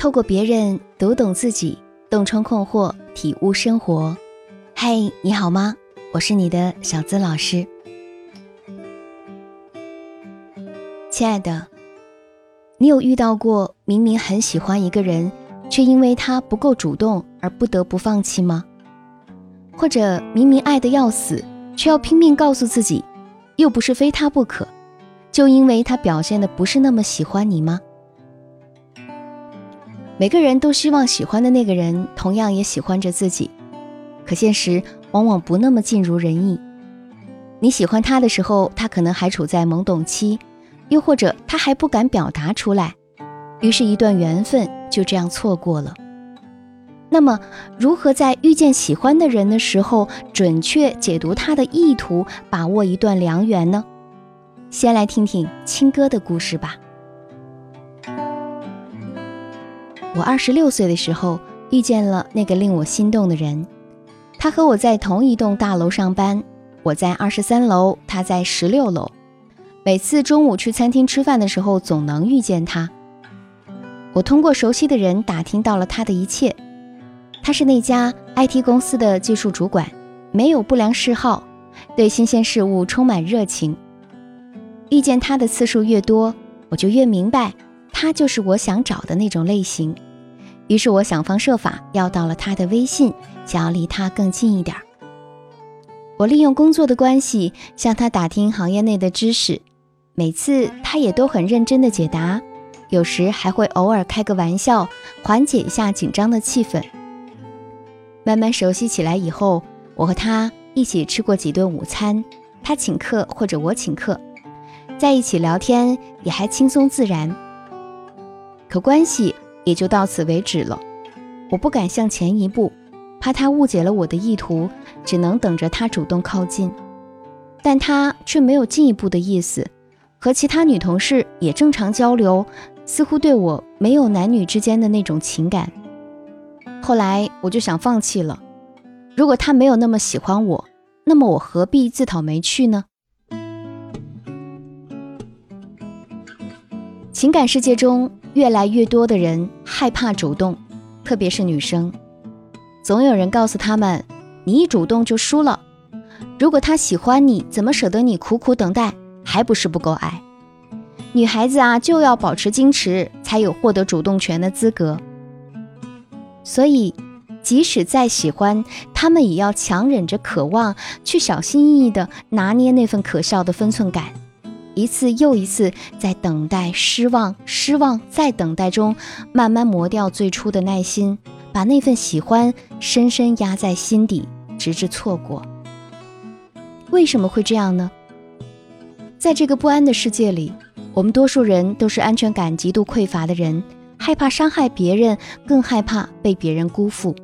透过别人读懂自己，洞穿困惑，体悟生活。嗨，你好吗？我是你的小资老师。亲爱的，你有遇到过明明很喜欢一个人，却因为他不够主动而不得不放弃吗？或者明明爱的要死，却要拼命告诉自己，又不是非他不可，就因为他表现的不是那么喜欢你吗？每个人都希望喜欢的那个人同样也喜欢着自己，可现实往往不那么尽如人意。你喜欢他的时候，他可能还处在懵懂期，又或者他还不敢表达出来，于是，一段缘分就这样错过了。那么，如何在遇见喜欢的人的时候，准确解读他的意图，把握一段良缘呢？先来听听青哥的故事吧。我二十六岁的时候遇见了那个令我心动的人，他和我在同一栋大楼上班，我在二十三楼，他在十六楼。每次中午去餐厅吃饭的时候，总能遇见他。我通过熟悉的人打听到了他的一切，他是那家 IT 公司的技术主管，没有不良嗜好，对新鲜事物充满热情。遇见他的次数越多，我就越明白。他就是我想找的那种类型，于是我想方设法要到了他的微信，想要离他更近一点。我利用工作的关系向他打听行业内的知识，每次他也都很认真的解答，有时还会偶尔开个玩笑，缓解一下紧张的气氛。慢慢熟悉起来以后，我和他一起吃过几顿午餐，他请客或者我请客，在一起聊天也还轻松自然。可关系也就到此为止了，我不敢向前一步，怕他误解了我的意图，只能等着他主动靠近。但他却没有进一步的意思，和其他女同事也正常交流，似乎对我没有男女之间的那种情感。后来我就想放弃了，如果他没有那么喜欢我，那么我何必自讨没趣呢？情感世界中。越来越多的人害怕主动，特别是女生，总有人告诉他们：“你一主动就输了。如果他喜欢你，怎么舍得你苦苦等待？还不是不够爱？女孩子啊，就要保持矜持，才有获得主动权的资格。所以，即使再喜欢，他们也要强忍着渴望，去小心翼翼地拿捏那份可笑的分寸感。”一次又一次，在等待、失望、失望再等待中，慢慢磨掉最初的耐心，把那份喜欢深深压在心底，直至错过。为什么会这样呢？在这个不安的世界里，我们多数人都是安全感极度匮乏的人，害怕伤害别人，更害怕被别人辜负。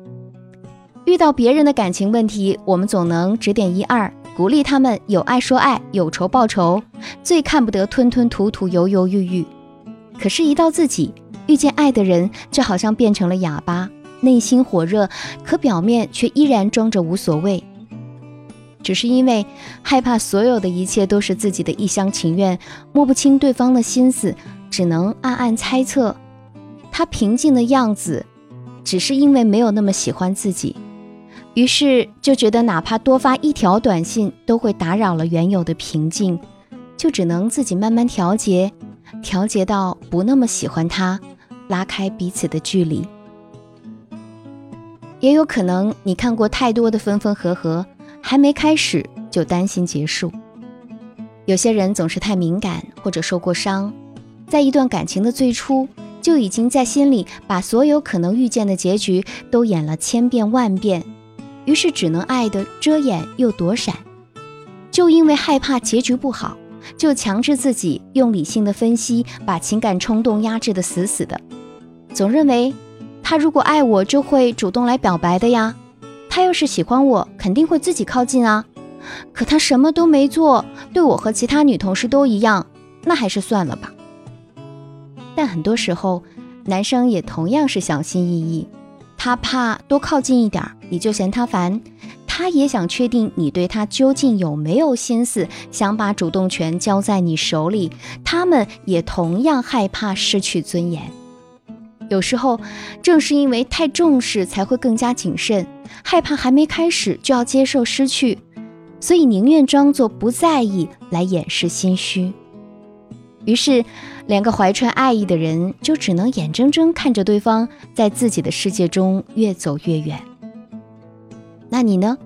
遇到别人的感情问题，我们总能指点一二。鼓励他们有爱说爱，有仇报仇，最看不得吞吞吐吐、犹犹豫豫。可是，一到自己遇见爱的人，就好像变成了哑巴，内心火热，可表面却依然装着无所谓。只是因为害怕所有的一切都是自己的一厢情愿，摸不清对方的心思，只能暗暗猜测。他平静的样子，只是因为没有那么喜欢自己。于是就觉得，哪怕多发一条短信都会打扰了原有的平静，就只能自己慢慢调节，调节到不那么喜欢他，拉开彼此的距离。也有可能你看过太多的分分合合，还没开始就担心结束。有些人总是太敏感或者受过伤，在一段感情的最初就已经在心里把所有可能遇见的结局都演了千遍万遍。于是只能爱的遮掩又躲闪，就因为害怕结局不好，就强制自己用理性的分析把情感冲动压制的死死的，总认为他如果爱我就会主动来表白的呀，他要是喜欢我肯定会自己靠近啊，可他什么都没做，对我和其他女同事都一样，那还是算了吧。但很多时候，男生也同样是小心翼翼。他怕多靠近一点，你就嫌他烦；他也想确定你对他究竟有没有心思，想把主动权交在你手里。他们也同样害怕失去尊严。有时候正是因为太重视，才会更加谨慎，害怕还没开始就要接受失去，所以宁愿装作不在意来掩饰心虚。于是，两个怀揣爱意的人就只能眼睁睁看着对方在自己的世界中越走越远。那你呢？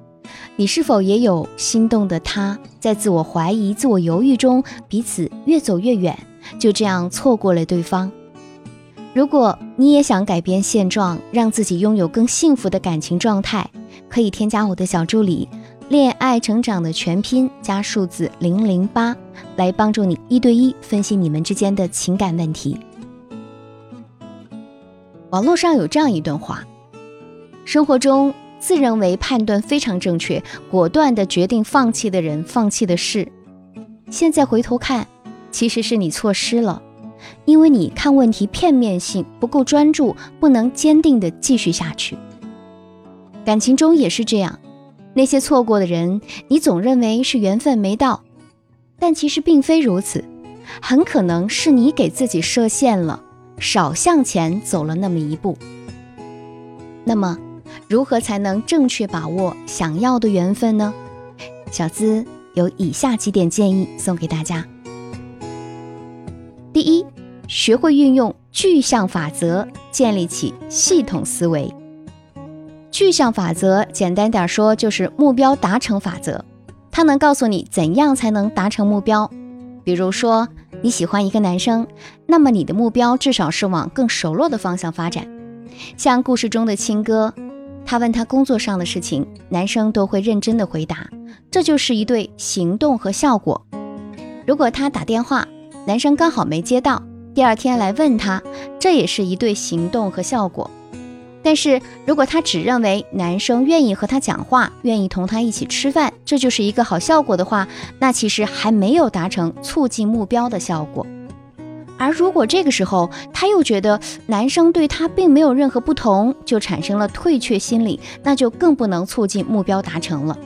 你是否也有心动的他，在自我怀疑、自我犹豫中，彼此越走越远，就这样错过了对方？如果你也想改变现状，让自己拥有更幸福的感情状态，可以添加我的小助理“恋爱成长”的全拼加数字零零八，来帮助你一对一分析你们之间的情感问题。网络上有这样一段话：生活中。自认为判断非常正确、果断的决定放弃的人，放弃的事，现在回头看，其实是你错失了，因为你看问题片面性不够专注，不能坚定的继续下去。感情中也是这样，那些错过的人，你总认为是缘分没到，但其实并非如此，很可能是你给自己设限了，少向前走了那么一步。那么。如何才能正确把握想要的缘分呢？小资有以下几点建议送给大家。第一，学会运用具象法则，建立起系统思维。具象法则简单点说就是目标达成法则，他能告诉你怎样才能达成目标。比如说你喜欢一个男生，那么你的目标至少是往更熟络的方向发展，像故事中的青哥。他问他工作上的事情，男生都会认真的回答，这就是一对行动和效果。如果他打电话，男生刚好没接到，第二天来问他，这也是一对行动和效果。但是如果他只认为男生愿意和他讲话，愿意同他一起吃饭，这就是一个好效果的话，那其实还没有达成促进目标的效果。而如果这个时候他又觉得男生对他并没有任何不同，就产生了退却心理，那就更不能促进目标达成了，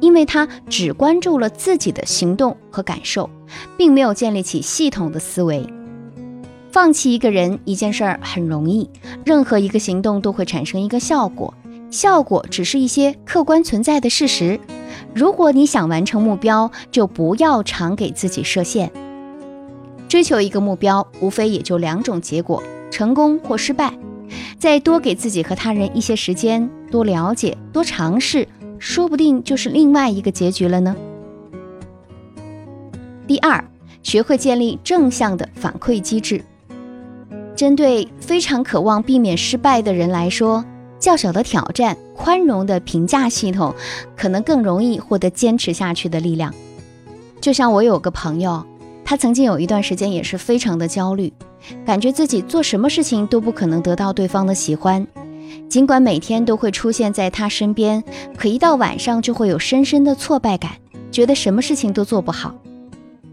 因为他只关注了自己的行动和感受，并没有建立起系统的思维。放弃一个人一件事儿很容易，任何一个行动都会产生一个效果，效果只是一些客观存在的事实。如果你想完成目标，就不要常给自己设限。追求一个目标，无非也就两种结果：成功或失败。再多给自己和他人一些时间，多了解、多尝试，说不定就是另外一个结局了呢。第二，学会建立正向的反馈机制。针对非常渴望避免失败的人来说，较小的挑战、宽容的评价系统，可能更容易获得坚持下去的力量。就像我有个朋友。他曾经有一段时间也是非常的焦虑，感觉自己做什么事情都不可能得到对方的喜欢。尽管每天都会出现在他身边，可一到晚上就会有深深的挫败感，觉得什么事情都做不好。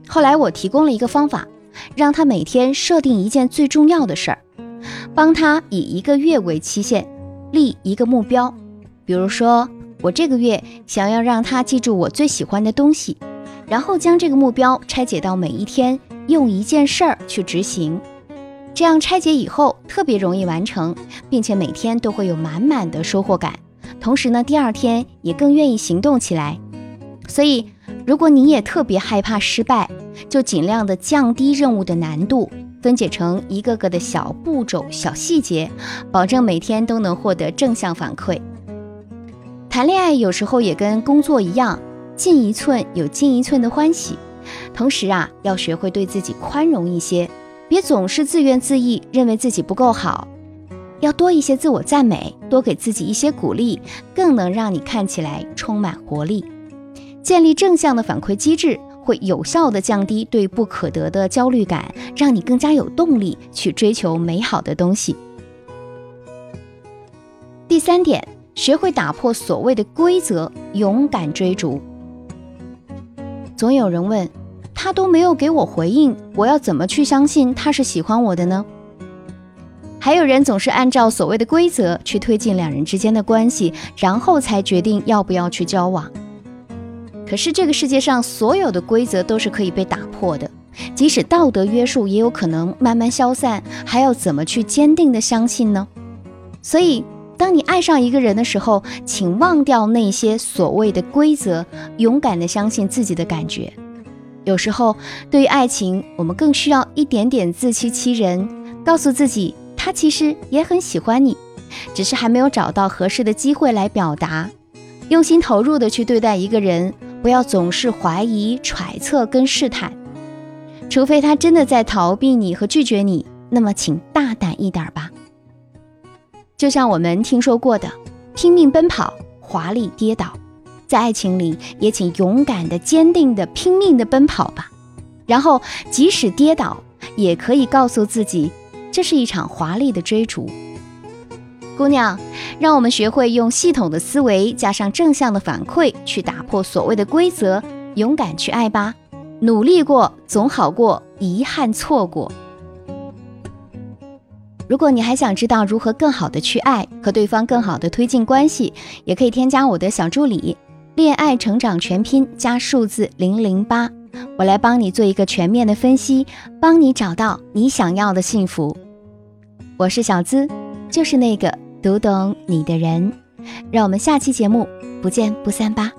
后来我提供了一个方法，让他每天设定一件最重要的事儿，帮他以一个月为期限立一个目标。比如说，我这个月想要让他记住我最喜欢的东西。然后将这个目标拆解到每一天用一件事儿去执行，这样拆解以后特别容易完成，并且每天都会有满满的收获感。同时呢，第二天也更愿意行动起来。所以，如果你也特别害怕失败，就尽量的降低任务的难度，分解成一个个的小步骤、小细节，保证每天都能获得正向反馈。谈恋爱有时候也跟工作一样。进一寸有进一寸的欢喜，同时啊，要学会对自己宽容一些，别总是自怨自艾，认为自己不够好，要多一些自我赞美，多给自己一些鼓励，更能让你看起来充满活力。建立正向的反馈机制，会有效的降低对不可得的焦虑感，让你更加有动力去追求美好的东西。第三点，学会打破所谓的规则，勇敢追逐。总有人问，他都没有给我回应，我要怎么去相信他是喜欢我的呢？还有人总是按照所谓的规则去推进两人之间的关系，然后才决定要不要去交往。可是这个世界上所有的规则都是可以被打破的，即使道德约束也有可能慢慢消散，还要怎么去坚定的相信呢？所以，当你爱上一个人的时候，请忘掉那些所谓的规则，勇敢的相信自己的感觉。有时候，对于爱情，我们更需要一点点自欺欺人，告诉自己他其实也很喜欢你，只是还没有找到合适的机会来表达。用心投入的去对待一个人，不要总是怀疑、揣测跟试探。除非他真的在逃避你和拒绝你，那么请大胆一点吧。就像我们听说过的，拼命奔跑，华丽跌倒，在爱情里也请勇敢的、坚定的、拼命的奔跑吧。然后即使跌倒，也可以告诉自己，这是一场华丽的追逐。姑娘，让我们学会用系统的思维加上正向的反馈，去打破所谓的规则，勇敢去爱吧。努力过总好过遗憾错过。如果你还想知道如何更好的去爱，和对方更好的推进关系，也可以添加我的小助理“恋爱成长全拼”加数字零零八，我来帮你做一个全面的分析，帮你找到你想要的幸福。我是小资，就是那个读懂你的人。让我们下期节目不见不散吧。